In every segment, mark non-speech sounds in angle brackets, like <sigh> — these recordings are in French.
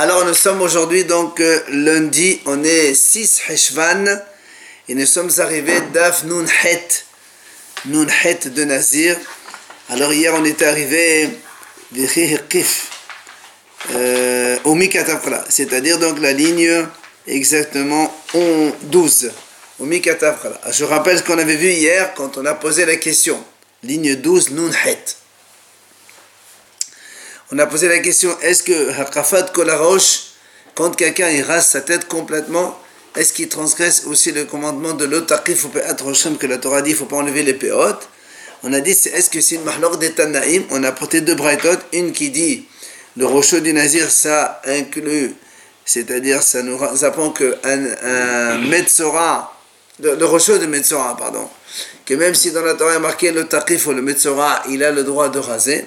Alors nous sommes aujourd'hui donc euh, lundi, on est 6 Heshvan et nous sommes arrivés d'Af Nun Het, Nun Het de Nazir. Alors hier on est arrivé euh, au Mikatafra, c'est-à-dire donc la ligne exactement 12. Au. Je rappelle ce qu'on avait vu hier quand on a posé la question. Ligne 12, Nun Het on a posé la question est-ce que Hakafat Kolarosh, quand quelqu'un il rase sa tête complètement, est-ce qu'il transgresse aussi le commandement de l'Otaqif ou que la Torah dit il ne faut pas enlever les péotes On a dit est-ce que c'est une mahlok des Tanaïm? On a porté deux braïtot, une qui dit le rochot du Nazir, ça inclut, c'est-à-dire ça nous apprend qu'un un Metzora, le, le rochot de Metzora, pardon, que même si dans la Torah a marqué le ou le Metzora, il a le droit de raser.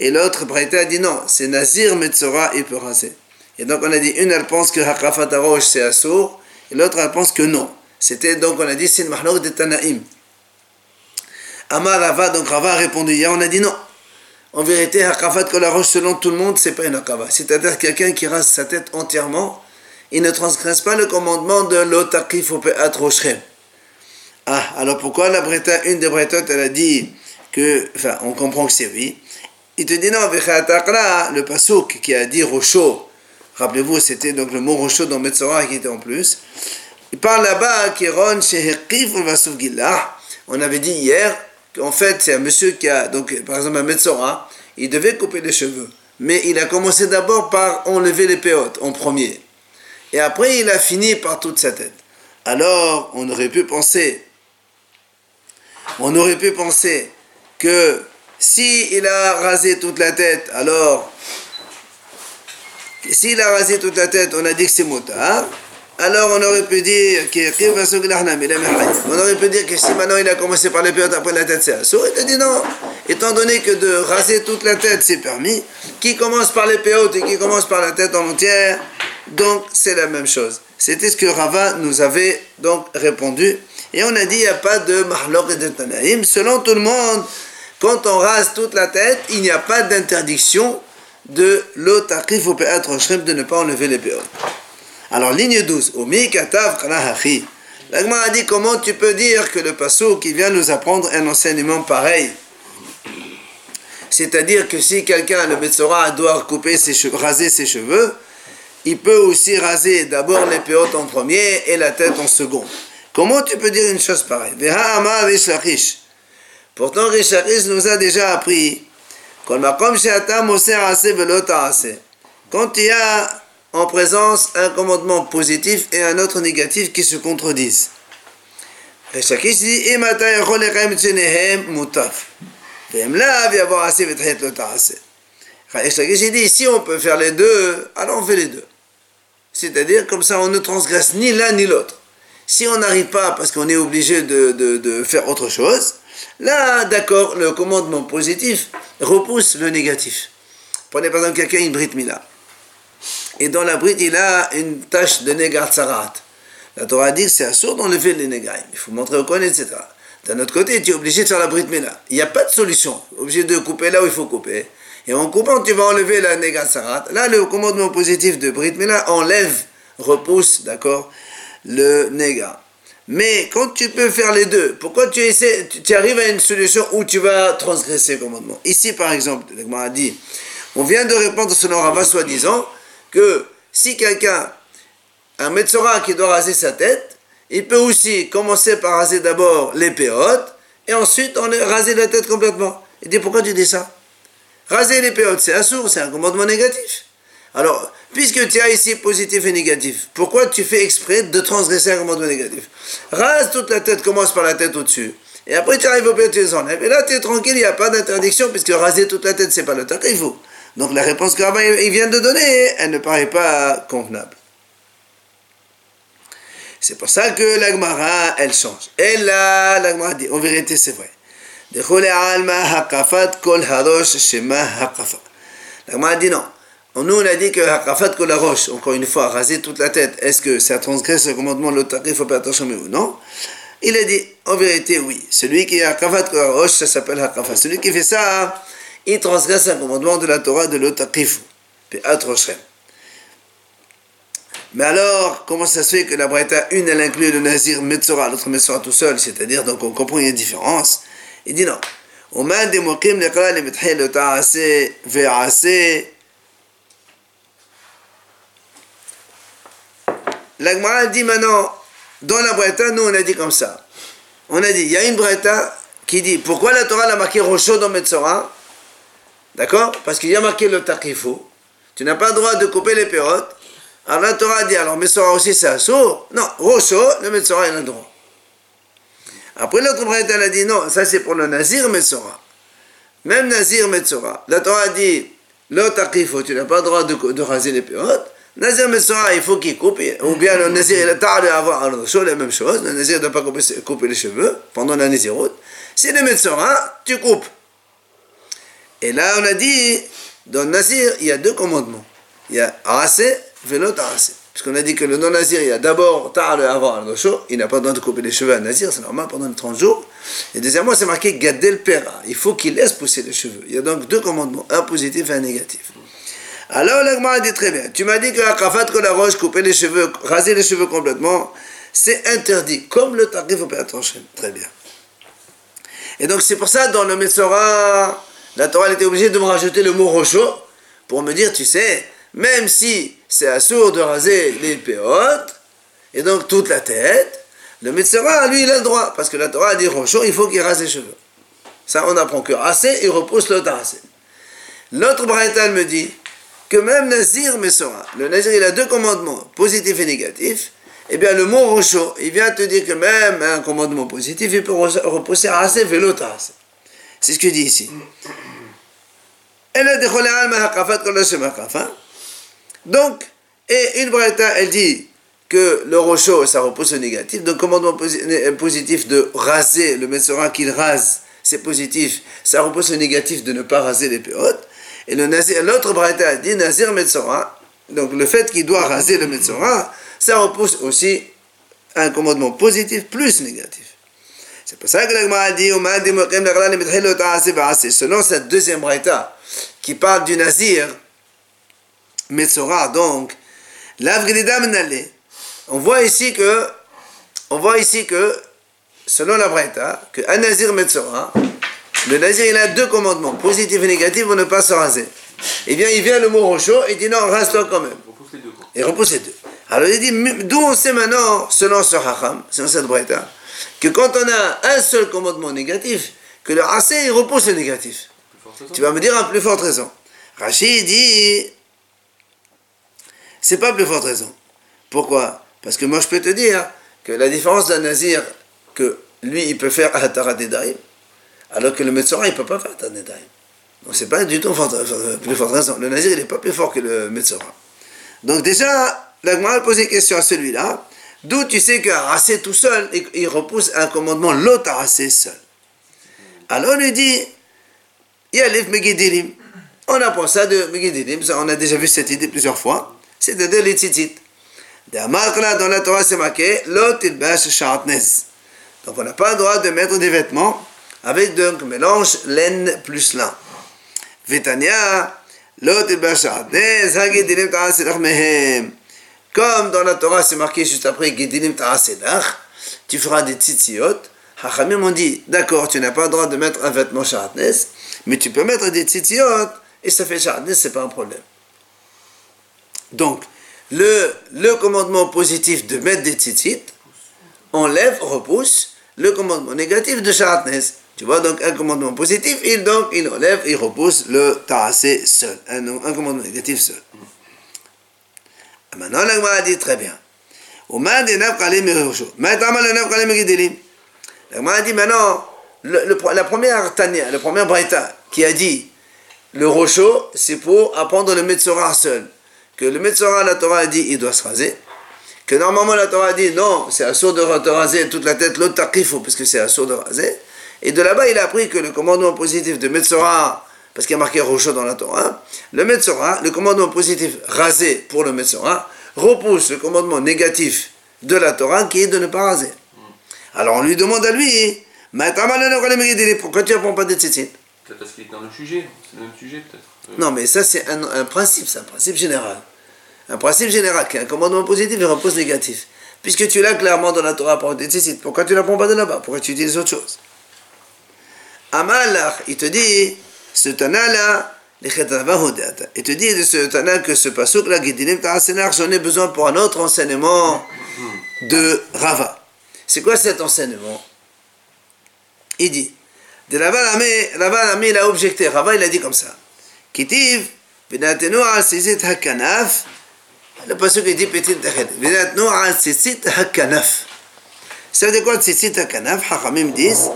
Et l'autre, Braïta a dit non, c'est Nazir Metzora, il peut raser. Et donc on a dit, une elle pense que Hakrafat Arosh c'est Assour, et l'autre elle pense que non. C'était donc, on a dit, c'est le de Tanaïm. Amar Rava, donc Rava a répondu hier, on a dit non. En vérité, Hakrafat Kolarosh, selon tout le monde, c'est pas une Akava. C'est-à-dire quelqu'un qui rase sa tête entièrement, il ne transgresse pas le commandement de l'Otakif Atroshrem. Ah, alors pourquoi la Breta, une des Bretotes, elle a dit que, enfin, on comprend que c'est oui. Il te dit non, le pasouk qui a dit Rocho, rappelez-vous, c'était donc le mot Rocho dans Metzora qui était en plus. Il parle là-bas, Kéron. On avait dit hier qu'en fait, c'est un monsieur qui a, donc par exemple un Metzora, il devait couper les cheveux. Mais il a commencé d'abord par enlever les péotes en premier. Et après, il a fini par toute sa tête. Alors, on aurait pu penser, on aurait pu penser que si a rasé toute la tête, alors, s'il a rasé toute la tête, on a dit que c'est motard. Alors on aurait pu dire on aurait pu dire que si maintenant il a commencé par les périodes après la tête c'est assaut, il a dit non. Étant donné que de raser toute la tête c'est permis, qui commence par les périodes et qui commence par la tête en entière, donc c'est la même chose. C'était ce que Rava nous avait donc répondu. Et on a dit il n'y a pas de mahlok et de tanaïm. Selon tout le monde, quand on rase toute la tête, il n'y a pas d'interdiction de l'otakif au péatre de ne pas enlever les péotes. Alors, ligne 12. L'agma a dit comment tu peux dire que le passo qui vient nous apprendre un enseignement pareil? C'est-à-dire que si quelqu'un, le Betsora, doit couper ses cheveux, raser ses cheveux, il peut aussi raser d'abord les péotes en premier et la tête en second. Comment tu peux dire une chose pareille? Pourtant, Richaris nous a déjà appris quand il y a en présence un commandement positif et un autre négatif qui se contredisent. Richaris dit dit si on peut faire les deux, alors on fait les deux. C'est-à-dire comme ça on ne transgresse ni l'un ni l'autre. Si on n'arrive pas parce qu'on est obligé de, de, de faire autre chose, Là, d'accord, le commandement positif repousse le négatif. Prenez par exemple quelqu'un une Brit Mila. Et dans la Brit, il a une tâche de négat tsarat. La Torah dit que c'est assourd d'enlever les négaim. Il faut montrer au coin, etc. D'un autre côté, tu es obligé de faire la Brit Mila. Il n'y a pas de solution. Obligé de couper là où il faut couper. Et en coupant, tu vas enlever la négat tsarat. Là, le commandement positif de Brit Mila enlève, repousse, d'accord, le négat. Mais quand tu peux faire les deux, pourquoi tu essaies, tu arrives à une solution où tu vas transgresser le commandement Ici, par exemple, a dit, on vient de répondre selon Rava, soi-disant, que si quelqu'un, un Metzora qui doit raser sa tête, il peut aussi commencer par raser d'abord les péotes, et ensuite on raser la tête complètement. Il dit, pourquoi tu dis ça? Raser les péotes, c'est un sourd, c'est un commandement négatif. Alors, puisque tu as ici positif et négatif, pourquoi tu fais exprès de transgresser un commandement négatif Rase toute la tête, commence par la tête au-dessus. Et après tu arrives au pied, tu les enlèves. Et là tu es tranquille, il n'y a pas d'interdiction, puisque raser toute la tête, c'est pas le faut. Donc la réponse que vient de donner, elle ne paraît pas convenable. C'est pour ça que l'agmara, elle change. Et là, l'agmara dit, en vérité, c'est vrai. L'agmara dit non. Nous, on a dit que Hakafat la roche, encore une fois, raser toute la tête, est-ce que ça transgresse le commandement il pas attention ou non? Il a dit, en vérité, oui. Celui qui est Hakafat la roche, ça s'appelle Hakafat. Celui qui fait ça, il transgresse un commandement de la Torah de l'autre Mais alors, comment ça se fait que la Braïta, une, elle inclut le Nazir Metzora, l'autre Metzora tout seul, c'est-à-dire, donc on comprend une différence. Il dit non. La dit maintenant, dans la Breta, nous on a dit comme ça. On a dit, il y a une Breta qui dit, pourquoi la Torah l'a marqué Rocho dans Metzora? D'accord? Parce qu'il y a marqué le Takifu. Tu n'as pas le droit de couper les pérotes. Alors la Torah dit, alors Metzora aussi c'est assourd. Non, Rocho, le Metzora il a le droit. Après l'autre Breta, elle a dit, non, ça c'est pour le Nazir Metzora. Même Nazir Metzora. La Torah dit, le Takifu, tu n'as pas le droit de, de raser les pérotes. Nazir Metzora, il faut qu'il coupe. Ou bien le Nazir, il a tard d'avoir la même chose. Le Nazir ne doit pas couper, les cheveux pendant la Naziroute. Si le Metzora, tu coupes. Et là, on a dit, dans le Nazir, il y a deux commandements. Il y a raser, vélo, raser. Parce qu'on a dit que le non-nazir, il y a d'abord le avant le chaud, il n'a pas besoin de couper les cheveux à nazir, c'est normal pendant les 30 jours. Et deuxièmement, c'est marqué gadel pera, il faut qu'il laisse pousser les cheveux. Il y a donc deux commandements, un positif et un négatif. Alors l'agma dit très bien, tu m'as dit que la kafat que la roche, couper les cheveux, raser les cheveux complètement, c'est interdit, comme le tarif au Péatranchen. Très bien. Et donc c'est pour ça, dans le Metzora, la Torah était obligée de me rajouter le mot rocho, pour me dire, tu sais, même si c'est assourd de raser les péotes, et donc toute la tête, le Metzora, lui, il a le droit, parce que la Torah a dit Rochon, il faut qu'il rase les cheveux. Ça, on apprend que assez, il repousse le assez. L'autre Braïtal me dit que même Nazir Metzora, le Nazir, il a deux commandements, positif et négatif, eh bien, le mot Rochon, il vient te dire que même un commandement positif, il peut repousser assez, vélo C'est ce que dit ici. A donc, et une Braïta, elle dit que le rocho, ça repousse au négatif. Donc, commandement positif de raser le Metzora qu'il rase, c'est positif. Ça repousse au négatif de ne pas raser les péotes. Et l'autre Braïta dit Nazir Metzora. Donc, le fait qu'il doit raser le Metzora, ça repousse aussi un commandement positif plus négatif. C'est pour ça que l'Agma a dit Selon cette deuxième Braïta, qui parle du Nazir, Metzora, donc, on voit ici que, on voit ici que, selon la Breta, que un Nazir Metzora, le Nazir il a deux commandements, positif et négatif pour ne pas se raser. Et bien il vient le mot rocho et dit non, rase-toi quand même. Et repousse les deux. Alors il dit, d'où on sait maintenant, selon ce Hacham, selon cette Breta, que quand on a un seul commandement négatif, que le assez il repousse le négatif. Tu vas me dire en plus forte raison. Rachid dit, c'est pas plus forte raison. Pourquoi? Parce que moi je peux te dire que la différence d'un nazir, que lui il peut faire Atarat Nedarim, alors que le Metzora il peut pas faire Atarat Nedarim. Donc c'est pas du tout euh, plus forte raison. Le nazir il n'est pas plus fort que le Metzora. Donc déjà, la a posé une question à celui-là. D'où tu sais qu'un tout seul, il repousse un commandement, l'autre assez seul. Alors on lui dit, Yalif Megidirim. On apprend ça de Megidirim, on a déjà vu cette idée plusieurs fois c'est-à-dire les tzitzit. Dans la Torah, c'est marqué Donc on n'a pas le droit de mettre des vêtements avec donc mélange laine plus lin. Vitania, comme dans la Torah, c'est marqué juste après tu feras des tzitziot. Hachamim ont dit, d'accord, tu n'as pas le droit de mettre un vêtement sharatnes, mais tu peux mettre des tzitziot, et ça fait sharatnes, c'est pas un problème. Donc, le, le commandement positif de mettre des tzitzit enlève, repousse le commandement négatif de sharatnes. Tu vois, donc un commandement positif, il, donc, il enlève, il repousse le ta'asé seul. Un, commandement négatif seul. Maintenant, l'agma a dit très bien. L'agma a dit maintenant, le, la première tania, la première braïta qui a dit le rocho, c'est pour apprendre le Metzora seul que le Metzora, la Torah a dit, il doit se raser. Que normalement, la Torah a dit, non, c'est assourd de raser toute la tête, l'autre takifo, parce que c'est assourd de raser. Et de là-bas, il a appris que le commandement positif de Metzora, parce qu'il y a marqué Rocho dans la Torah, le Metzora, le commandement positif rasé pour le Metzora, repousse le commandement négatif de la Torah qui est de ne pas raser. Alors on lui demande à lui, pourquoi tu ne prends pas des tzitzit? Peut-être parce qu'il est dans le sujet, c'est le même sujet peut-être. Non, mais ça c'est un, un principe, c'est un principe général un principe général, qu'un commandement positif il repose négatif. Puisque tu l'as clairement dans la Torah pour nécessite, pourquoi tu l'apprends pas de là-bas? Pourquoi tu utilises autre chose? Amalach, il te dit, ce Tana-là, il te dit de ce Tana que ce Pasuk-là, j'en ai besoin pour un autre enseignement de Rava. C'est quoi cet enseignement? Il dit, de Rava Rava il a objecté, Rava il a dit comme ça, Kitiv, hakanaf, le Pasuk il dit petit hakanaf. Ça veut dire quoi tzitzit hakanaf? Hachamim disent,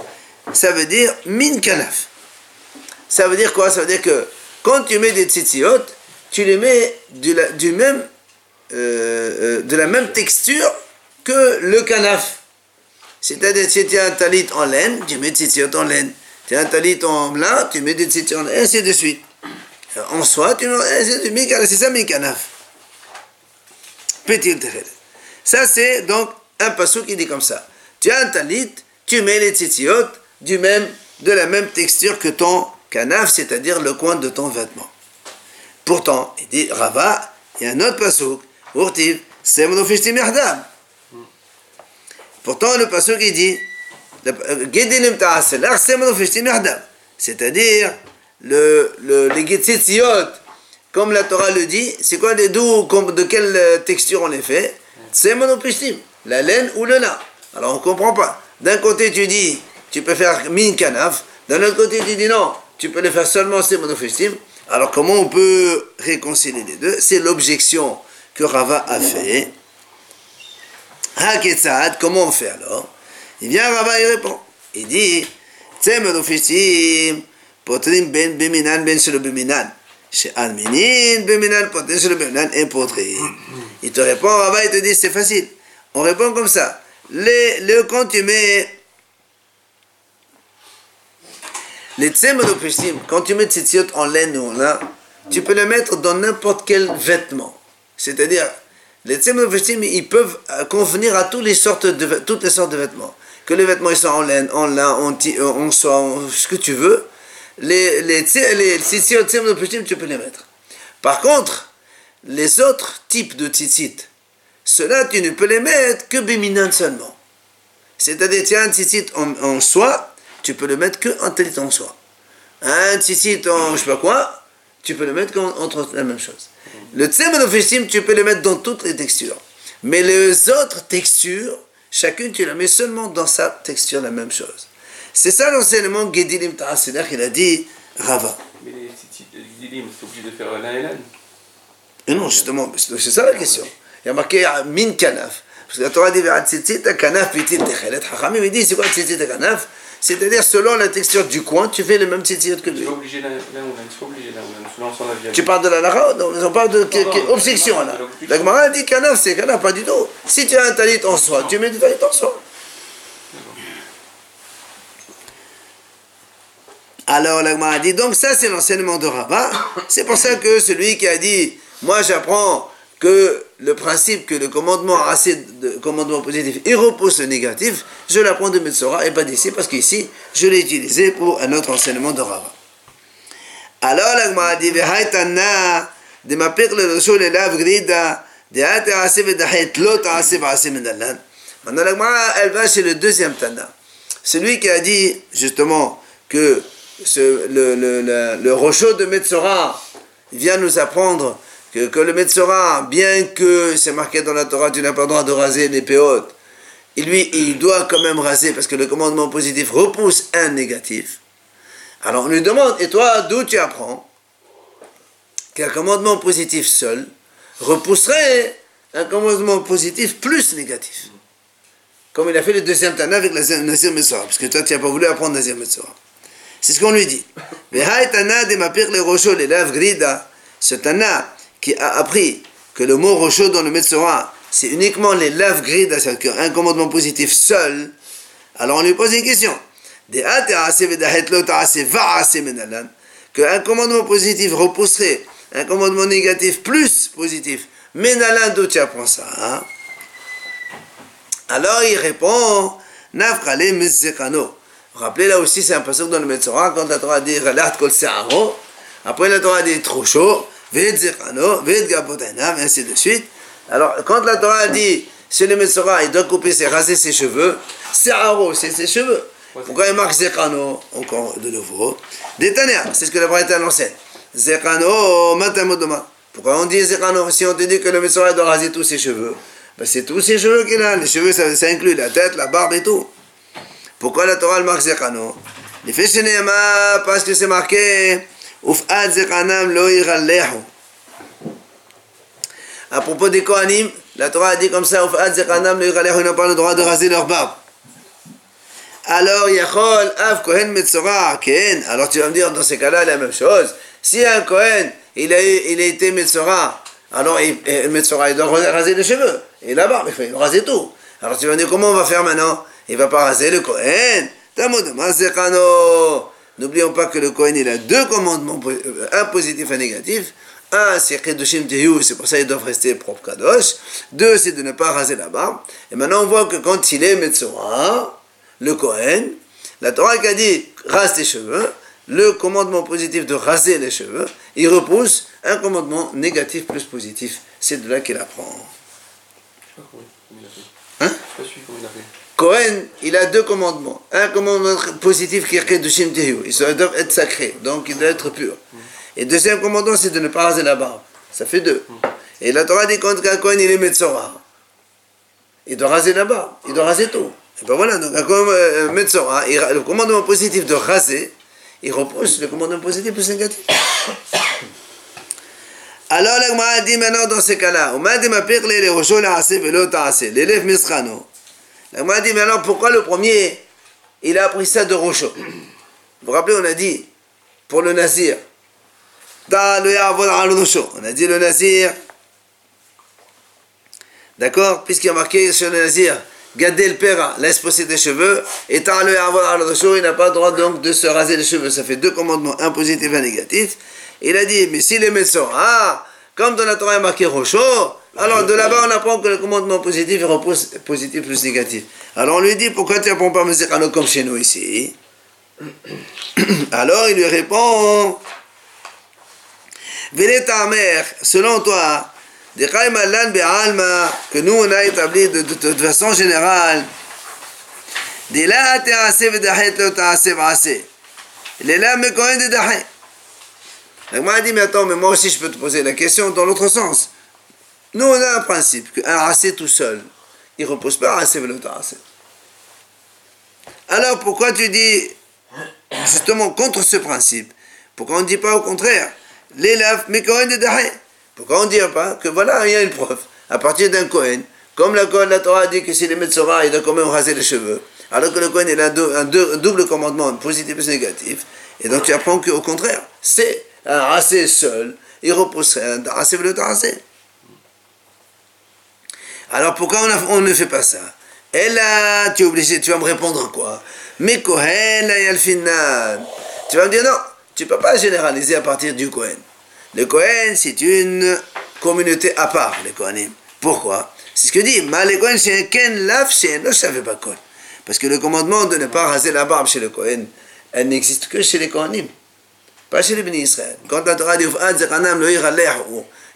ça veut dire min kanaf. Ça veut dire quoi? Ça veut dire que quand tu mets des tzitziot, tu les mets du, du même, euh, euh, de la même texture que le kanaf. C'est-à-dire, si tu as un talit en laine, tu mets des tzitziot en laine. Tu as un talit en blanc, tu mets des tzitziot en laine, ainsi de suite en soi, tu c'est ça Mikanaf. Petit Ça, c'est donc un passou qui dit comme ça. Tu as un talit, tu mets les tzitziot du même, de la même texture que ton kanaf, c'est-à-dire le coin de ton vêtement. Pourtant, il dit Rava, il y a un autre passouk, Urtiv, c'est Pourtant, le passouk il dit C'est-à-dire, le, le, les Getzitziot, comme la Torah le dit, c'est quoi les doux, de quelle euh, texture on les fait? C'est monopristim, la laine ou le lin. Alors on ne comprend pas. D'un côté tu dis, tu peux faire min kanaf. D'un autre côté, tu dis non, tu peux le faire seulement c'est monophysique. Alors comment on peut réconcilier les deux? C'est l'objection que Rava a fait. Haketsad, comment on fait alors? Eh il vient Rava il répond. Il dit Tsemonophysim, potrim ben beminan ben selo beminan. Chez beminan, potrim selo beminan, et potrim. Il te répond, Rava il te dit c'est facile. On répond comme ça. Le, le quand tu mets les tsemonopristim, quand tu mets tzitziot en laine ou en lin, tu peux le mettre dans n'importe quel vêtement. C'est-à-dire, les tsemonopristim, ils peuvent convenir à toutes les sortes de, toutes les sortes de vêtements. Que les vêtements soient en laine, en lin, en, en soie, en, ce que tu veux les, les, les tzitzit tu peux les mettre. Par contre, les autres types de tzitzit, ceux-là, tu ne peux les mettre que béminan seulement. C'est-à-dire, as un tzitzit en, en, soie, tu peux le mettre que en talit en soie. Un tzitzit en je sais pas quoi, tu peux le mettre entre la même chose. Le tzemonofestim, tu peux le mettre dans toutes les textures. Mais les autres textures, chacune, tu la mets seulement dans sa texture, la même chose. C'est ça l'enseignement Gedilim Ta'aseder qu'il a dit Rava. Mais les Gedilim, c'est obligé de faire l'un et l'un Et non, justement, c'est ça la question. Il y a marqué Min Kanaf. Parce que la Torah dit Tzitzit Kanaf Pitit Techelet. Hachamim, il dit c'est quoi Tzitzit Kanaf? C'est-à-dire, selon la texture du coin, tu fais le même tzitzit que lui. Tu obligé obligé parles de la Lara On parle de objection là. La Gemara dit kanaf, c'est kanaf, pas du tout. Si tu as un talit en soi, tu mets du talit en soi. Alors l'Agma a dit, donc ça c'est l'enseignement de Rabat. C'est pour ça que celui qui a dit, moi j'apprends que le principe que le commandement assez de commandement positif, il repousse le négatif, je l'apprends de Metzora et pas d'ici, parce qu'ici, je l'ai utilisé pour un autre enseignement de Rabat. Alors l'Agma a dit, de ma le reçu le lav grida, de hate assez vedahet lot assez assez medalan. Maintenant l'Agma, elle va chez le deuxième Tana. Celui qui a dit, justement, que le, le, le, rocheau de Metzora vient nous apprendre que, que le Metzora, bien que c'est marqué dans la Torah, tu n'as pas le droit de raser les péotes, lui, il doit quand même raser parce que le commandement positif repousse un négatif. Alors on lui demande, et toi, d'où tu apprends qu'un commandement positif seul repousserait un commandement positif plus négatif? Comme il a fait le deuxième Tana avec la Nazir Metzora, parce que toi, tu n'as pas voulu apprendre Nazir Metzora. C'est ce qu'on lui dit. Ce Tana qui a appris que le mot rocho dans le Metzora, c'est uniquement les lèvres grida, c'est-à-dire un commandement positif seul, alors on lui pose une question. Qu'un commandement positif repousserait un commandement négatif plus positif. Menalan, d'où tu apprends ça hein? Alors il répond, Nafkale Mizzekano. Rappelez là aussi, c'est un passage dans le Metzora, quand la Torah dit Relat kol après la Torah dit trop chaud, Et ainsi de suite. Alors, quand la Torah dit, chez le Metzora, il doit couper, c'est raser ses cheveux, c'est Aro, c'est ses cheveux. Pourquoi il marque Zekano Encore de nouveau? Détania, c'est ce que la Braïta l'enseigne. Zekano, Matamodoma. Pourquoi on dit Zekano Si on te dit que le Metzora doit raser tous ses cheveux, ben c'est tous ses cheveux qu'il a. Les cheveux, ça, inclut la tête, la barbe et tout. Pourquoi la Torah marque Zekano Les fait parce que c'est marqué À propos des Kohanim, la Torah a dit comme ça ils n'ont pas le droit de raser leur barbe. Alors, Yachol, Av Kohen Metzora. Alors tu vas me dire, dans ces cas-là, la même chose. Si un Kohen, il a, il a été Metzora, alors il, Metzora, il doit raser les cheveux. Et la barbe, il doit raser tout. Alors tu vas me dire, comment on va faire maintenant? Il va pas raser le Kohen. N'oublions pas que le Kohen, il a deux commandements, euh, un positif et un négatif. Un, c'est Kedushim Tehu, c'est pour ça qu'ils doivent rester propres Kadosh. Deux, c'est de ne pas raser la barbe. Et maintenant, on voit que quand il est Metzora, le Kohen, la Torah qui a dit rase tes cheveux, le commandement positif de raser les cheveux, il repousse un commandement négatif plus positif. C'est de là qu'il apprend. Hein? Cohen, il a deux commandements. Un commandement positif qui est de Shimtehu. Il doit être sacré, donc il doit être pur. Mm. Et deuxième commandement, c'est de ne pas raser la barbe. Ça fait deux. Mm. Et la Torah dit qu'un Cohen, il est Metzora. Il doit raser la barbe. Il doit raser tout. Et ben voilà, donc un Metzora, le commandement positif de raser, il repousse le commandement positif plus <coughs> négatif. Alors l'Agmara dit maintenant dans ces cas-là, l'élève Misrano. L'Agmara dit maintenant pourquoi le premier, il a appris ça de Rocho Vous vous rappelez, on a dit, pour le Nazir, on a dit le Nazir, d'accord, puisqu'il y a marqué sur le Nazir, Gadel le père, laisse pousser tes cheveux, et le il n'a pas le droit donc de se raser les cheveux. Ça fait deux commandements, un positif et un négatif. Il a dit, mais si les médecins, ah, comme dans la Torah il marqué Rocho, alors de là-bas on apprend que le commandement positif est positif plus négatif. Alors on lui dit, pourquoi tu n'apprends pas Mesekano comme chez nous ici? <coughs> Alors il lui répond, Venez ta mère, selon toi, que nous on a établi de, de, de façon générale, les là me de dahet. Moi, dit, mais attends, mais moi aussi je peux te poser la question dans l'autre sens. Nous, on a un principe qu'un assez tout seul, il ne repose pas assez. Alors pourquoi tu dis justement contre ce principe? Pourquoi on ne dit pas au contraire? L'élève, mais Cohen de Dahe Pourquoi on ne dit pas que voilà, il y a une preuve? À partir d'un Cohen Comme la, la Torah dit que si les Metzora, il doit quand même raser les cheveux. Alors que le Cohen, il a un, double commandement, positif et négatif. Et donc tu apprends qu'au contraire, c'est un assez seul, il reposerait un assez assez. Alors pourquoi on, ne fait pas ça? Et là, tu es obligé, tu vas me répondre quoi? Mais Kohen. Tu vas me dire non, tu ne peux pas généraliser à partir du Kohen. Le Kohen, c'est une communauté à part, les Kohanim. Pourquoi? C'est ce que dit, mais le Kohen, c'est un Ken Laf, c'est un savais pas quoi. Parce que le commandement de ne pas raser la barbe chez le Kohen, elle n'existe que chez les Kohanim. Pas chez les bénis Israël. Quand la Torah dit,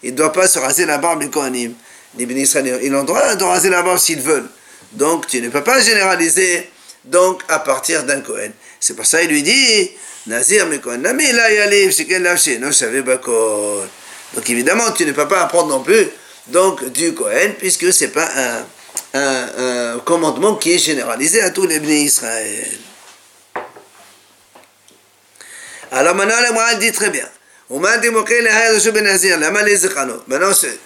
il ne doit pas se raser la barbe du Kohanim les bénéficiaires, ils ont le droit de raser la barbe s'ils veulent. Donc tu ne peux pas généraliser donc à partir d'un Cohen. C'est pour ça qu'il lui dit Nazir mais Cohen, mais là il c'est qu'elle lâché, non, je savais pas quoi. Donc évidemment, tu ne peux pas apprendre non plus donc du Cohen, puisque ce n'est pas un, commandement qui est généralisé à tous les bénis Israël. Alors maintenant, la dit très bien. Maintenant, c'est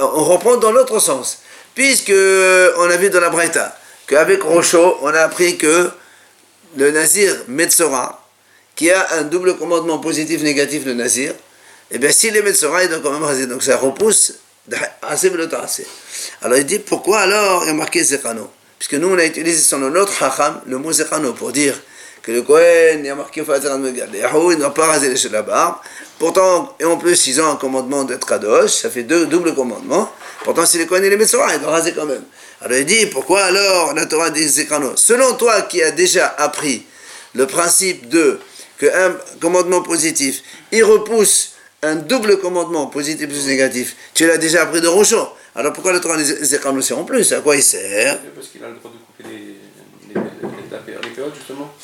on reprend dans l'autre sens. Puisque on a vu dans la Breta qu'avec Rocho, on a appris que le Nazir Metzora, qui a un double commandement positif-négatif, le Nazir, et eh bien s'il est Metzora, il doit quand même raser. Donc ça repousse. Alors il dit pourquoi alors il y a marqué Zekano Puisque nous on a utilisé sur notre Hacham le mot Zekano pour dire que le Kohen, a marqué il ne doit pas raser les la barbe. Pourtant, et en plus, ils ont un commandement d'être Kadosh, ça fait deux doubles commandements. Pourtant, si le Kohen et les Metzora, il doit raser quand même. Alors il dit, pourquoi alors la Torah dit Zekrano Selon toi qui as déjà appris le principe de qu'un commandement positif, il repousse un double commandement, positif plus négatif, tu l'as déjà appris de Rocho. Alors pourquoi le Torah Zekano c'est en plus? À quoi il sert? Parce qu'il a le droit de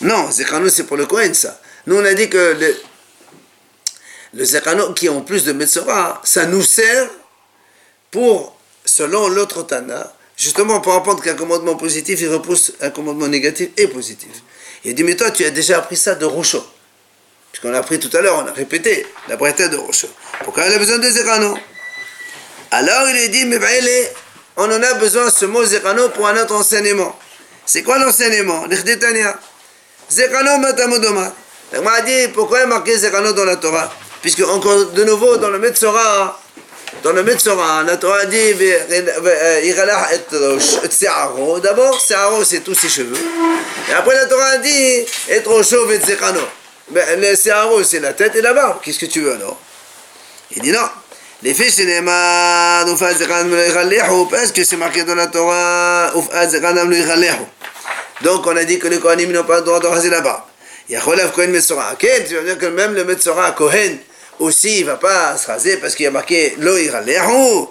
Non, Zekano c'est pour le Kohen, ça. Nous on a dit que le, le Zekano qui est en plus de Metzora, ça nous sert pour, selon l'autre Tana, justement pour apprendre qu'un commandement positif, il repousse un commandement négatif et positif. Il dit, mais toi tu as déjà appris ça de Rocho. Puisqu'on a appris tout à l'heure, on a répété la breté de Rocho. Pourquoi il a besoin de Zekano alors il lui dit, mais on en a besoin ce mot Zekano pour un autre enseignement. C'est quoi l'enseignement Zekano matamodomar. Dit pourquoi est marqué Zekano dans la Torah Puisque encore de nouveau dans le Metzora, dans le Metzora, la Torah dit D'abord, Searo c'est tous ses cheveux. Et après la Torah dit Être Zekano. Le Searo c'est la tête et la barbe. Qu'est-ce que tu veux alors Il dit non. Les fiches Parce que c'est marqué dans la Torah donc on a dit que les Kohanim n'ont pas le droit de raser la barbe. Yacholav Kohen Metzora. Ok, tu vas dire que même le Metzora Kohen aussi il ne va pas se raser parce qu'il y a marqué Loïra Lehu.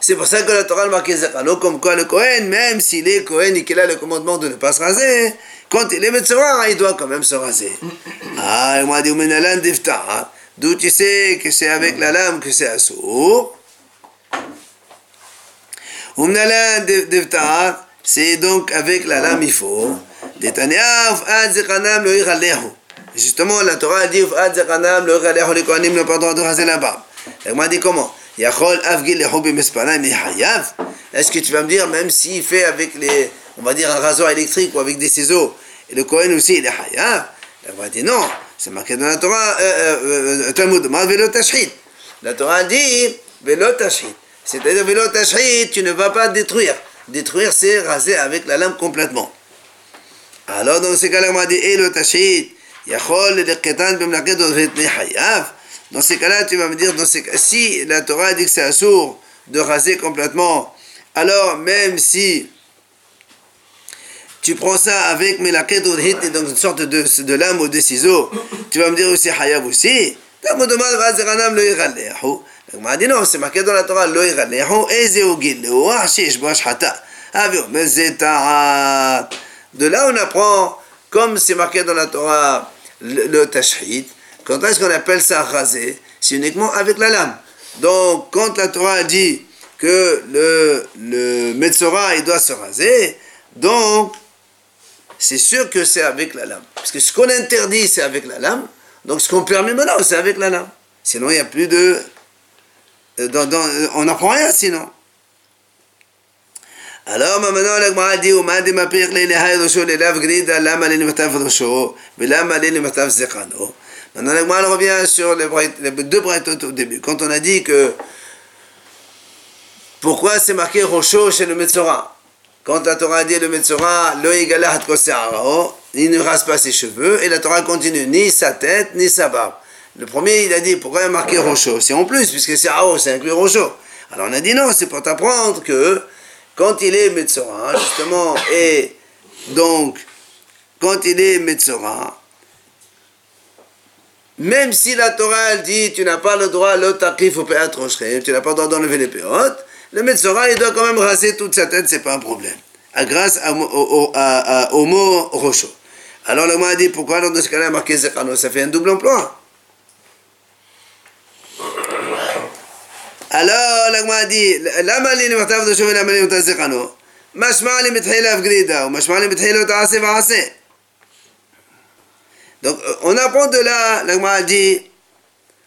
C'est pour ça que la Torah a marqué Zekano comme quoi le Kohen, même s'il est Kohen et qu'il a le commandement de ne pas se raser, quand il est Metzora, il doit quand même se raser. Ah, il m'a dit hein. D'où tu sais que c'est avec la lame que c'est assourd c'est donc avec la lame il faut. Justement, la Torah dit, les Kohanim n'ont pas le droit de raser la barbe. Il m'a dit comment? Est-ce que tu vas me dire, même s'il fait avec les, on va dire un rasoir électrique ou avec des ciseaux, et le Kohen aussi, il hayav? Elle va dire non, c'est marqué dans la Torah, euh, euh, euh Talmud, La Torah dit, c'est-à-dire, tu ne vas pas détruire. Détruire, c'est raser avec la lame complètement. Alors, dans ce cas-là, on m'a dit, et le tachit, dans ces cas-là, tu vas me dire, dans ces cas, si la Torah dit que c'est assourd de raser complètement, alors même si tu prends ça avec donc une sorte de, de lame ou de ciseaux, tu vas me dire aussi Hayab aussi. On m'a dit non, c'est marqué dans la Torah, lo De là, on apprend, comme c'est marqué dans la Torah, le, le quand est-ce qu'on appelle ça raser C'est uniquement avec la lame. Donc, quand la Torah dit que le, le Metzora, il doit se raser, donc, c'est sûr que c'est avec la lame. Parce que ce qu'on interdit, c'est avec la lame. Donc, ce qu'on permet maintenant, c'est avec la lame. Sinon, il n'y a plus de... Euh, euh, on n'apprend rien sinon. Alors, maintenant, la Gemara dit, m'a. Maintenant, la revient sur les, deux brettes au début. Quand on a dit que, pourquoi c'est marqué rosho chez le Metzora? Quand la Torah dit le Metzora, il ne rase pas ses cheveux, et la Torah continue, ni sa tête, ni sa barbe. Le premier, il a dit pourquoi il a marqué Rocho C'est en plus, puisque c'est Ao, c'est inclus Rocho. Alors on a dit non, c'est pour t'apprendre que quand il est Metzora, justement, <coughs> et donc, quand il est Metzora, même si la Torah elle dit tu n'as pas le droit, le taqif au tu n'as pas le droit d'enlever les péotes, le Metzora il doit quand même raser toute sa tête, c'est pas un problème. À grâce au, mot rocho. Alors le mot a dit pourquoi dans ce cas-là marqué Zekano Ça fait un double emploi. الو لك ما دي لما اللي محتفظ شوف لما اللي متزق عنه مش معلم بتحيلها في جديدة ومش معلم بتحيلها تعاسي في عاسي Donc, on apprend de là, l'Agma dit,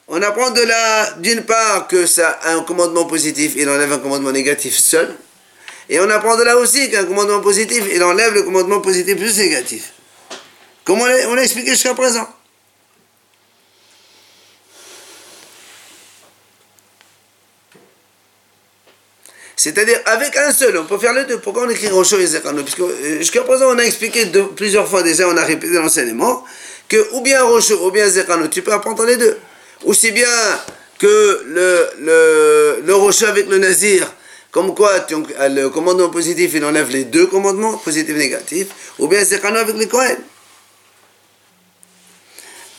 on apprend de là, d'une part, que ça a un commandement positif, il enlève un commandement négatif seul. Et on apprend de là aussi qu'un commandement positif, il enlève le commandement positif plus négatif. Comme on l'a expliqué jusqu'à présent. C'est-à-dire, avec un seul, on peut faire les deux. Pourquoi on écrit Rocho et Zekano Puisque euh, jusqu'à présent, on a expliqué plusieurs fois déjà, on a répété l'enseignement, que ou bien Rocho ou bien Zekano, tu peux apprendre les deux. Aussi bien que le, le, le avec le Nazir, comme quoi le commandement positif, il enlève les deux commandements, positif et négatif, ou bien Zekano avec les Kohen.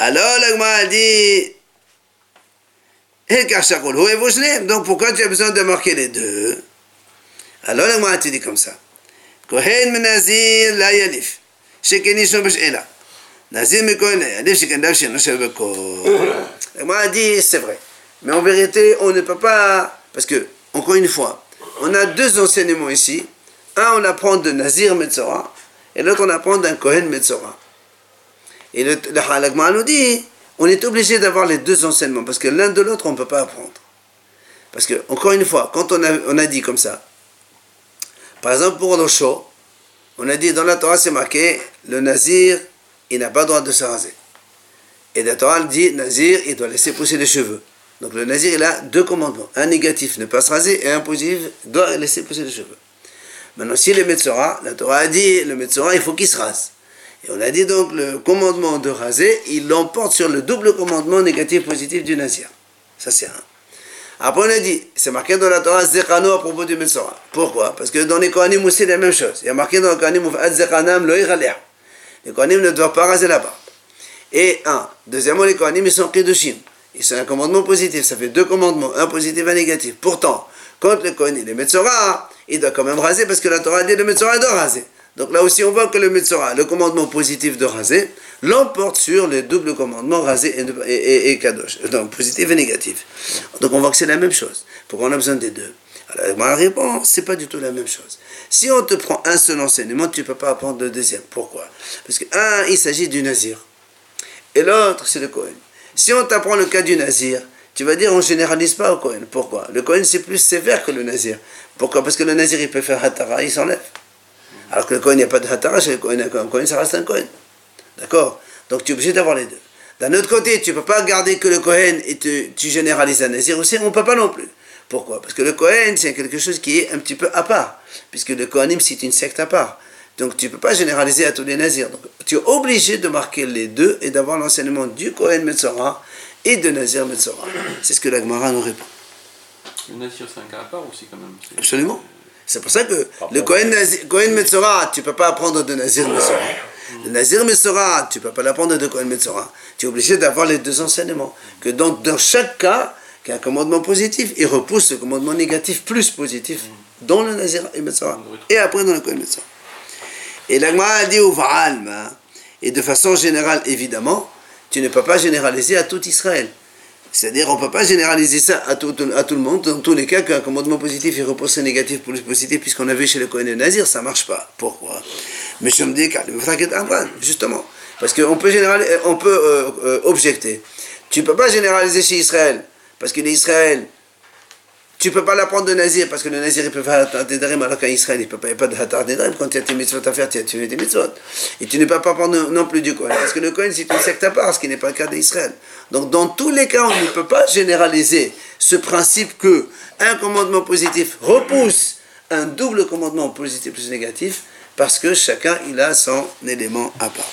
Alors l'agma dit donc pourquoi tu as besoin de marquer les deux? Alors l'agma tu dit comme ça. Kohen menazir la yalif. Shekeni. Nazir la yalif shekendav shenoshev beko. L'agma dit c'est vrai. Mais en vérité, on ne peut pas. Parce que, encore une fois, on a deux enseignements ici. Un, on apprend de Nazir Metzora, et l'autre, on apprend d'un Kohen Metzora. Et le, le nous dit on est obligé d'avoir les deux enseignements, parce que l'un de l'autre, on ne peut pas apprendre. Parce que, encore une fois, quand on a dit comme ça, par exemple pour le show, on a dit dans la Torah, c'est marqué, le nazir, il n'a pas le droit de se raser. Et la Torah dit, nazir, il doit laisser pousser les cheveux. Donc le nazir, il a deux commandements. Un négatif, ne pas se raser, et un positif, doit laisser pousser les cheveux. Maintenant, si le Metzora, la Torah a dit, le Metzora, il faut qu'il se rase. Et on a dit donc le commandement de raser, il l'emporte sur le double commandement négatif-positif du Nazir. Ça c'est un. Après on a dit, c'est marqué dans la Torah Zechano à propos du Metzora. Pourquoi? Parce que dans les Kohanim aussi, la même chose. Il y a marqué dans les Kohanim, Zechanam lo Les Kohanim ne doivent pas raser la barbe. Et un. Deuxièmement, les Kohanim, ils sont Kedushim. Ils sont un commandement positif. Ça fait deux commandements, un positif et un négatif. Pourtant, quand le Kohen il est Metzora, il doit quand même raser parce que la Torah dit le Metzora doit raser. Donc là aussi, on voit que le Metzora, le commandement positif de raser, l'emporte sur le double commandement raser et, kadosh. Donc positif et négatif. Donc on voit que c'est la même chose. Pourquoi on a besoin des deux? Alors ma réponse, c'est pas du tout la même chose. Si on te prend un seul enseignement, tu peux pas apprendre le deuxième. Pourquoi? Parce que un, il s'agit du nazir. Et l'autre, c'est le Kohen. Si on t'apprend le cas du nazir, tu vas dire on généralise pas au Kohen. Pourquoi? Le Kohen, c'est plus sévère que le nazir. Pourquoi? Parce que le nazir, il peut faire hatara, il s'enlève. Alors que le Cohen, il n'y a pas de Hatara, chez le Cohen, un Cohen, ça reste un Cohen. D'accord? Donc tu es obligé d'avoir les deux. D'un autre côté, tu ne peux pas garder que le Cohen et tu généralises un Nazir aussi, on ne peut pas non plus. Pourquoi? Parce que le Cohen, c'est quelque chose qui est un petit peu à part, puisque le Kohanim, c'est une secte à part. Donc tu ne peux pas généraliser à tous les Nazirs. Donc tu es obligé de marquer les deux et d'avoir l'enseignement du Kohen Metzora et de Nazir Metzora. C'est ce que la Gemara nous répond. Le Nazir, c'est un cas à part aussi quand même. Absolument. C'est pour ça que le Kohen, Metzora, tu ne peux pas apprendre de Nazir Metzora. Le Nazir Metzora, tu ne peux pas l'apprendre de Kohen Metzora. Tu es obligé d'avoir les deux enseignements. Que dans, dans chaque cas, qu'il y a un commandement positif, il repousse ce commandement négatif plus positif dans le Nazir Metzora. Et après dans le Kohen Metzora. Et l'Agma a dit au hein. et de façon générale évidemment, tu ne peux pas généraliser à tout Israël. C'est-à-dire, on ne peut pas généraliser ça à tout, à tout le monde. Dans tous les cas, qu'un commandement positif, il repose sur négatif le positif, puisqu'on a vu chez le Kohen et Nazir, ça ne marche pas. Pourquoi? Mais je me dis, justement. Parce qu'on peut, généraliser, on peut euh, euh, objecter. Tu ne peux pas généraliser chez Israël, parce que l'Israël, tu ne peux pas l'apprendre de Nazir, parce que le Nazir, il peut faire des Darim, alors qu'en Israël, il ne peut pas, pas de Hatar des Quand tu as tes mitzvot à faire, tu as tué tes mitzvot. Et tu ne peux pas apprendre non plus du Kohen, parce que le Kohen, c'est une secte à part, ce qui n'est pas le cas d'Israël. Donc, dans tous les cas, on ne peut pas généraliser ce principe que un commandement positif repousse un double commandement positif plus négatif, parce que chacun, il a son élément à part.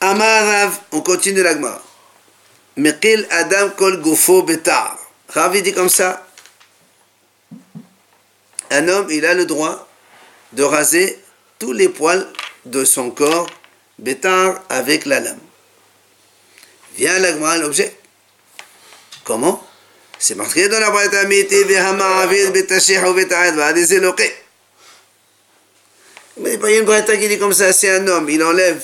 Amarav, on continue l'agma. Meqil Adam Kol Betar. Ravi dit comme ça. Un homme, il a le droit de raser tous les poils de son corps, Betar, avec la lame. Vient l'agma, l'objet. Comment? C'est marqué dans la Miti, Betashih ou Vadizéloké. Mais il a une Breta qui dit comme ça, c'est un homme, il enlève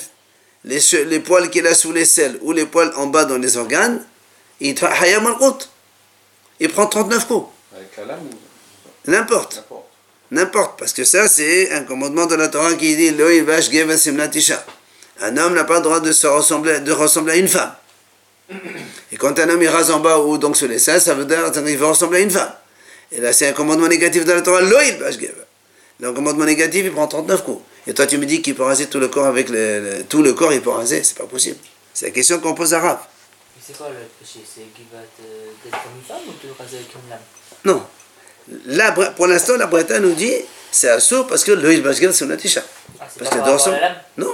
les, les poils qu'il a sous les selles ou les poils en bas dans les organes, il Il prend 39 coups. Avec la lame N'importe. N'importe, parce que ça, c'est un commandement de la Torah qui dit Un homme n'a pas le droit de, se ressembler, de ressembler à une femme. Et quand un homme il rase en bas ou donc sur les selles, ça veut dire qu'il va ressembler à une femme. Et là, c'est un commandement négatif de la Torah. Le commandement négatif, il prend 39 coups. Et toi, tu me dis qu'il peut raser tout le corps avec le, tout le corps, il peut raser, c'est pas possible. C'est la question qu'on pose à Rav. C'est quoi le péché? C'est qu'il va être comme une femme ou de raser avec une lame? Non. Là, pour l'instant, la Breta nous dit c'est assourd parce que le Bashgel c'est une atisha. Ah, parce que dans la lame? Non.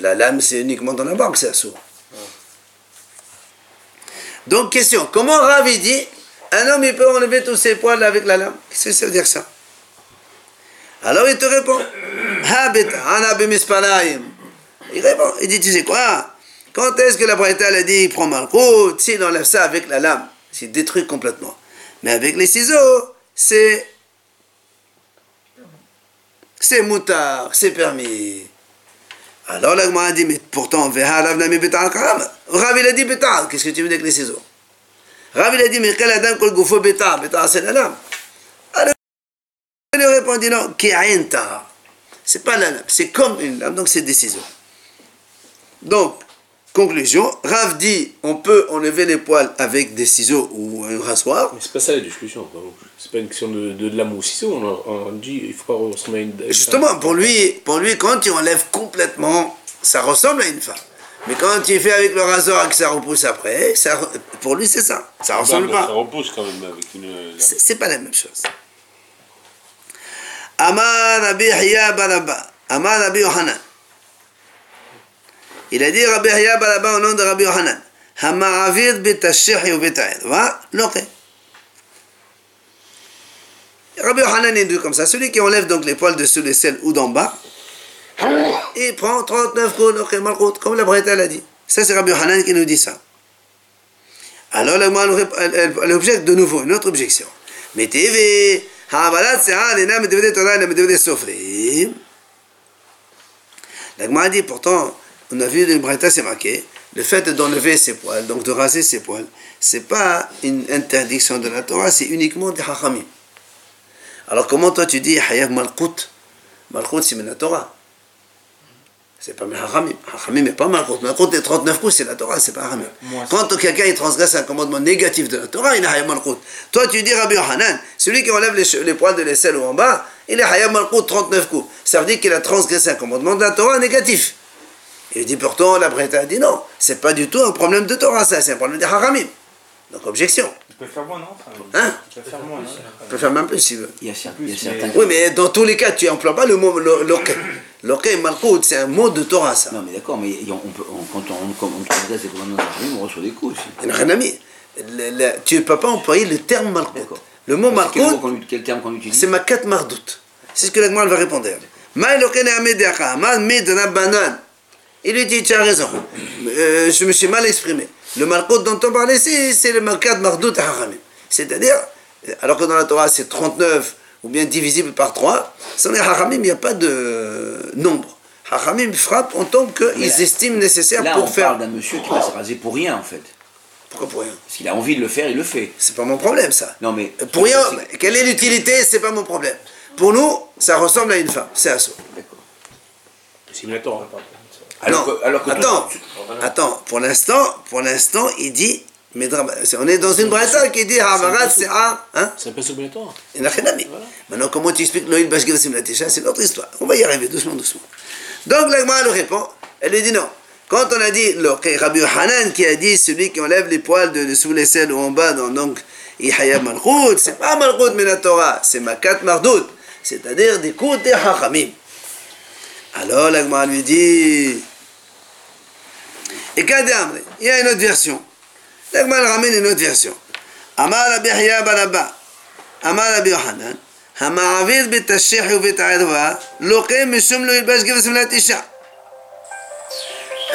La lame, c'est uniquement dans la barbe, c'est assourd. Donc, question comment Rav dit un homme il peut enlever tous ses poils avec la lame? Qu'est-ce que ça veut dire ça? Alors il te répond bimispalaim. Il répond, il dit, tu sais quoi? Quand est-ce que la Braïta a dit, il prend Malchut, s'il enlève ça avec la lame, c'est détruit complètement. Mais avec les ciseaux, c'est. C'est moutard, c'est permis. Alors la a dit, mais pourtant, Rav il a dit Betal, qu'est-ce que tu veux dire avec les ciseaux? Rav il a dit, mais quel adam kol goufo Betal Betal, c'est la lame. Alors il lui répondit, non, qui a C'est pas la lame, c'est comme une lame, donc c'est des ciseaux. Donc, conclusion, Rav dit, on peut enlever les poils avec des ciseaux ou un rasoir. Mais c'est pas ça la discussion. C'est pas une question de, de, de lame ou ciseau. On, on dit il faut pas ressembler à une. Justement, pour lui, pour lui, quand tu enlèves complètement, ça ressemble à une femme. Mais quand tu fais avec le rasoir et que ça repousse après, ça, pour lui c'est ça. Ça ressemble Bah, pas. Ça repousse quand même avec une. lame. C'est c'est pas la même chose. Amar Rabbi Hiya Baraba. Amar Rabbi Yohanan. Il a dit Rabbi Hiya Baraba au nom de Rabbi Yohanan. Hamaravid betashih ou. Va, loke. Rabbi Yohanan est comme ça. Celui qui enlève donc les poils dessous les selles ou d'en bas, il prend 39 coups, loke, malchut, comme la Breta l'a dit. Ça, c'est Rabbi Yohanan qui nous dit ça. Alors, elle, objecte de nouveau, une autre objection. Mais TV, Havalat Se'al, Ena Medevede Torah, Ena Medevede Sofrim. La Gemara dit pourtant, on a vu dans le Braïta, c'est marqué, le fait d'enlever ses poils, donc de raser ses poils, c'est pas une interdiction de la Torah, c'est uniquement des Hachamim. Alors comment toi tu dis Hayav Malchut Malchut c'est la Torah. C'est pas min Hachamim. Hachamim n'est pas Malchut. Malchut est 39 coups, c'est la Torah, c'est pas Hachamim. Quand quelqu'un il transgresse un commandement négatif de la Torah, il est Hayav Malchut. Toi tu dis Rabbi Yohanan, celui qui enlève les, les poils de l'aisselle ou en bas, il est Hayav Malchut 39 coups. Ça veut dire qu'il a transgressé un commandement de la Torah négatif. Il dit pourtant, la Breta a dit non, c'est pas du tout un problème de Torah, ça, c'est un problème de Haramim. Donc objection. Il peut faire moins, non Enfin, Hein Il peut faire moins, non On peut faire même plus s'il veut. Il y a, cer- il y a mais- certains. Oui, mais dans tous les cas, tu n'emploies pas le mot lo- loquet. Loquet, malkout, c'est un mot de Torah, ça. Non, mais d'accord, mais on peut, on- quand on, on transgresse les commandements de on reçoit des coups aussi. Tu ne peux pas employer le terme malkout. Le mot Quel, mot malkout, quel terme qu'on utilise c'est makat mardout. C'est ce que la va répondre. Ma loquet ne amed yaka, ma med na banane. Il lui dit, tu as raison. Euh, je me suis mal exprimé. Le malkout dont on parlait ici, c'est le makat mardout haramim. C'est-à-dire, alors que dans la Torah c'est 39 ou bien divisible par 3, sans les haramim, il n'y a pas de nombre. Haramim frappent en tant qu'ils estiment nécessaire Là, pour on faire. parle d'un monsieur qui va se raser pour rien, en fait. Pourquoi pour rien? Parce qu'il a envie de le faire, il le fait. C'est pas mon problème ça. Non, mais. Pour rien, quelle est l'utilité C'est pas mon problème. Pour nous, ça ressemble à une femme. C'est un saut. D'accord. Torah. Alors non, alors que attends, attends. Pour l'instant, pour l'instant, il dit. mais On est dans une braïta qui dit Havarat c'est un. Hein C'est un peu a dire. Maintenant, comment tu expliques Noïl Bashgir Simlatisha C'est notre histoire. On va y arriver doucement, doucement. Donc, l'Agma elle répond. Elle lui dit non. Quand on a dit, le Rabbi Hanan qui a dit celui qui enlève les poils de, de sous les selles ou en bas, dans, donc, Ihaya Malchut, c'est pas Malchut mais la Torah, c'est Makat Mardout, c'est-à-dire des coups des Hachamim. Alors, l'Agma lui dit. Et Kadamre, il y a une autre version. L'Agma elle ramène une autre version. Amar Rabbi Hiya Baraba. אמר רבי יוחנן, המעביד בתשח ובית הערווה, לוקה משום לא ילבש גבר שמלת אישה.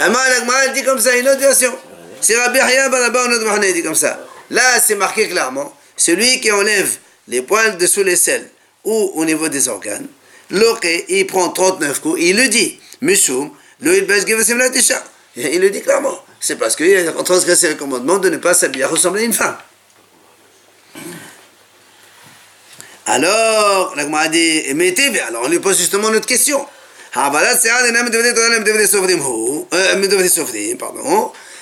אמר l'Agma elle dit comme ça, une autre version. C'est Rabbi Hiya Baraba, un autre Yohanan, il dit comme ça. Là, c'est marqué clairement, celui qui enlève les poils dessous les selles ou au niveau des organes, Loke, il prend 39 coups, il le dit, Mishum. Il le dit clairement. C'est parce qu'il a transgressé le commandement de ne pas s'habiller à ressembler à une femme. Alors, la Gemara dit, TV, alors on lui pose justement notre question.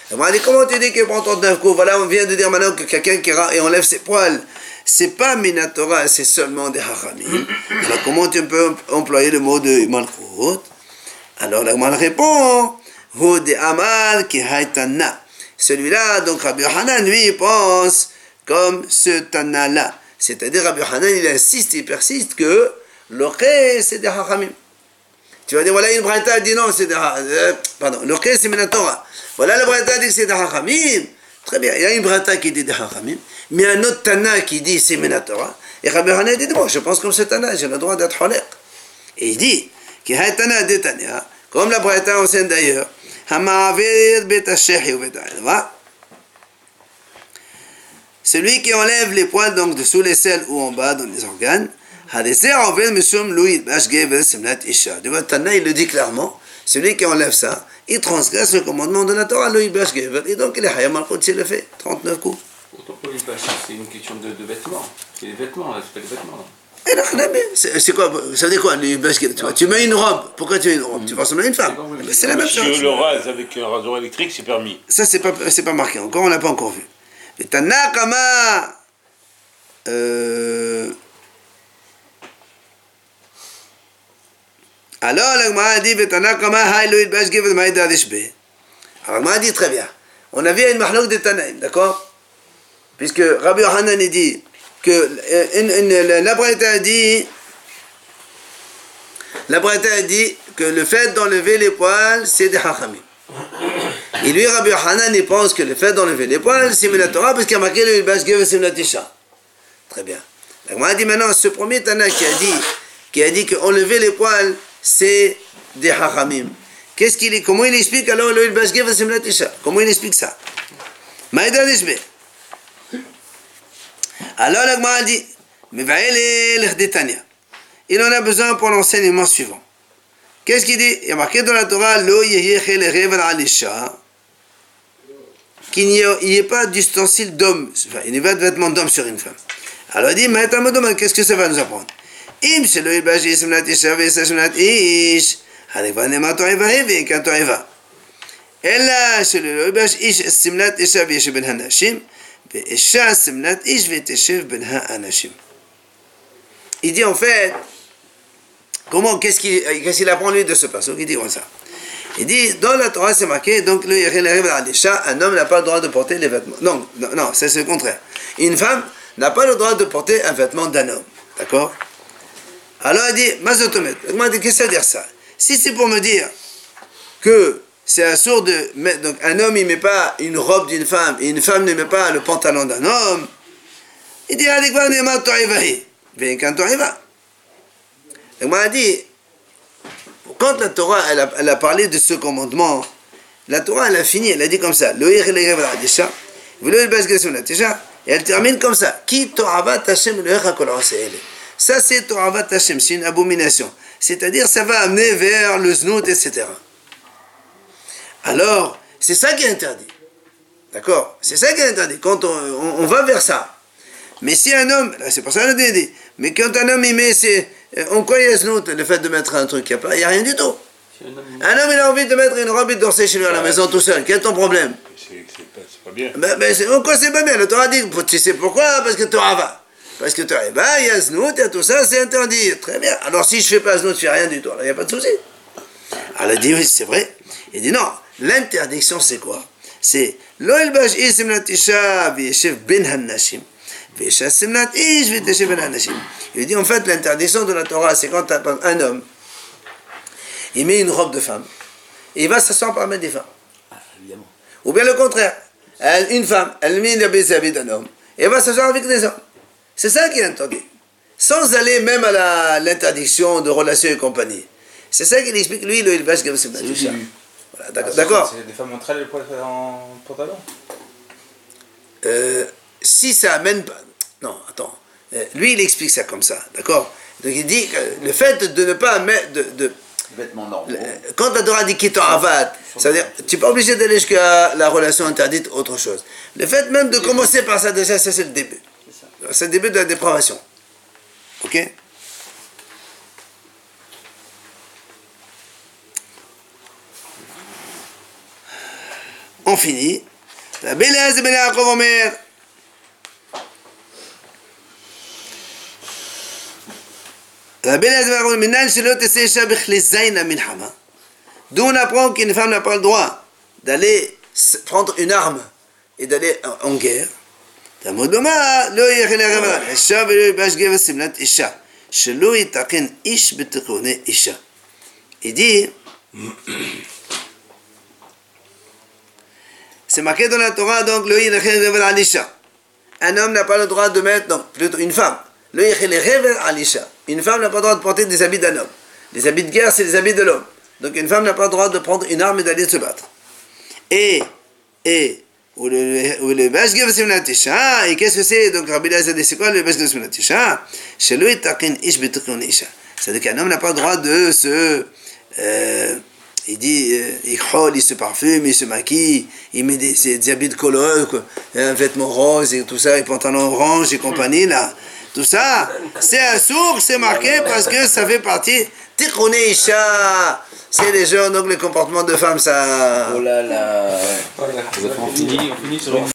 Dit, comment tu dis qu'il prend 39 coups Voilà, on vient de dire maintenant que quelqu'un qui et enlève ses poils, c'est pas Minatora, c'est seulement des hachamim. <coughs> Alors comment tu peux employer le mot de malchut Alors la Gemara répond, de amal ki haitana. Celui-là, donc Rabbi Hanan, lui, il pense comme ce Tana-là. C'est-à-dire, Rabbi Hanan, il insiste, il persiste que l'Oké, c'est des Hachamim. Tu vas dire, voilà une Braïta dit non, c'est euh, Pardon, l'Oké, c'est Minatora. Voilà la Braïta dit que c'est des Hachamim. Très bien, il y a une Braïta qui dit des Hachamim, mais un autre Tana qui dit c'est Minatora. Et Rabbi Hanan dit, bon, je pense comme ce Tana, j'ai le droit d'être Holek. Et il dit, haitana detania, comme la Braïta enseigne d'ailleurs, Hamavir ou celui qui enlève les poils donc dessous les selles ou en bas dans les organes, Isha. De votre Tana, il le dit clairement, celui qui enlève ça, il transgresse le commandement de la Torah, Louis Bashgevel, et donc il est Hayam al le fait, 39 coups. Autant pour c'est une question de, de vêtements. C'est les vêtements, là, c'est pas les vêtements. Là. Et là, là, mais C'est quoi Ça veut dire quoi tu, mets une robe, pourquoi tu mets une robe? Tu vas ressembler à une femme. Mais C'est la même Si chose. le rase avec un rasoir électrique, c'est permis. Ça, c'est pas, c'est pas marqué encore, on l'a pas encore vu. Le Tanakama. Euh, alors, la Gemara dit. Alors, la dit très bien. On a vu une mahlok de Tanaïm, d'accord? Puisque Rabbi Yohanan dit que euh, la- la dit. La dit que le fait d'enlever les poils, c'est des hachamim. Et lui, Rabbi Yohanan, il pense que le fait d'enlever les poils, c'est la Torah, parce qu'il a marqué le Ilbash Gev Simlat Isha. Très bien. La dit maintenant, ce premier Tana qui a dit, qui a dit qu'enlever les poils, c'est des hachamim. Qu'est-ce qu'il comment il explique alors le Ilbash Gev Simlat Isha Comment il explique ça? Maïda Nishbe. Alors la Gemara dit. Il en a besoin pour l'enseignement suivant. Qu'est-ce qu'il dit? Il y a marqué dans la Torah, Lo qu'il n'y ait- pas d'ustensile d'homme, enfin, il n'y ait pas de vêtements d'homme sur une femme. Alors il dit, madame, qu'est-ce que ça va nous apprendre? Im shelo yilbash ish simnat isha ve'isa simnat ish, hareva nema to'eva hevi, kan to'eva. אלא שלא ילבש איש שמלת אישה וישב בין הנשים, ואישה שמלת איש ותשב בין האנשים. Il dit en fait, comment, qu'est-ce qu'il qu'est-ce qu'il apprend lui de ce passage Il dit comme ça. Il dit, dans la Torah, c'est marqué, donc le Yechel arrive à l'Isha, un homme n'a pas le droit de porter les vêtements. Non, non, non c'est c'est le contraire. Une femme n'a pas le droit de porter un vêtement d'un homme. D'accord Alors il dit, Mazotomet, qu'est-ce que ça veut dire ça? Si c'est pour me dire que c'est un sourd de donc un homme il met pas une robe d'une femme et une femme ne met pas le pantalon d'un homme, il dit, Allez, quoi, nema to'ivahi, ve'kan to'iva. Donc il dit, quand la Torah elle a, elle a parlé de ce commandement, la Torah elle a fini, elle a dit comme ça, et elle termine comme ça, Elohecha kol ha'oseh ele. Ça c'est to'avat Hashem, c'est une abomination. C'est-à-dire ça va amener vers le znout, etc. Alors, c'est ça qui est interdit. D'accord? C'est ça qui est interdit. Quand on, on- on va vers ça. Mais si un homme, c'est pour ça qu'on a dit, mais quand un homme il met, c'est, euh, en quoi il y a znout, le fait de mettre un truc Il n'y a, rien du tout. Un homme- il a envie de mettre une robe et de danser chez lui à la maison tout seul. Quel est ton problème? C'est pas, pas bien. ben, ben, En quoi c'est pas bien? Le Torah dit, tu sais pourquoi? Parce que Torah va. Parce que Torah va, il y a znout, a tout ça, c'est interdit. Très bien. Alors si je fais pas znout, je fais rien du tout. Alors il n'y a pas de souci. Alors il dit, oui, c'est vrai. Il dit, non, l'interdiction c'est quoi? C'est ben ben. Il dit, en fait, l'interdiction de la Torah, c'est quand un homme, il met une robe de femme, et il va s'asseoir parmi des femmes. Ou bien le contraire. Une femme, elle met le vis-à-vis d'un homme et elle va s'asseoir avec des hommes. C'est ça qui est interdit. Sans aller même à la- l'interdiction de relations et compagnie. C'est ça qu'il explique, lui, le Ilvash Gavsim C'est le début. Voilà, d'accord. d'accord. C'est des femmes entre elles, les poils en pantalon Euh, si ça amène pas. Non, attends. Euh, lui, il explique ça comme ça, d'accord? Donc il dit que le fait de ne pas mettre. De, de- Vêtements normaux. le- quand la Torah dit quitte avat, c'est-à-dire, tu n'es pas obligé d'aller jusqu'à la relation interdite, autre chose. Le fait même de commencer par ça, déjà, ça c'est le début. C'est le début de la dépravation. Ok? On finit. La Belaz ben Yaakov Omer. D'où on apprend qu'une femme n'a pas le droit d'aller prendre une arme et d'aller en guerre. תלמוד לומר, לא יהיה חיל הרב על אישה ולא ילבש גבר שמלת אישה, שלא יתקן איש בתיקוני אישה. Il dit, c'est marqué dans la Torah, donc, le yirechel revel al isha. Un homme n'a pas le droit de mettre, non, plutôt une femme. Le yirechel revel al isha. Une femme n'a pas le droit de porter des habits d'un homme. Les habits de guerre, c'est les habits de l'homme. Donc une femme n'a pas le droit de prendre une arme et d'aller se battre. Et, et, ou le ou le bashge v'simnatisha, et qu'est-ce que c'est? Donc Rabbi Lazar dit c'est quoi le bashge v'simnatisha Shelo itaqin ish b'tikun isha. C'est-à-dire qu'un homme n'a pas le droit de se... euh, il dit, euh, il chole, il se parfume, il se maquille, il met des, des habits de couleur, un vêtement rose et tout ça, et pantalon orange et compagnie, là. Tout ça, c'est un sourd, c'est marqué parce que ça fait partie. Tikkun isha. C'est les gens, donc le comportement de femme, ça. Oh là là. Voilà. On finit, on finit sur une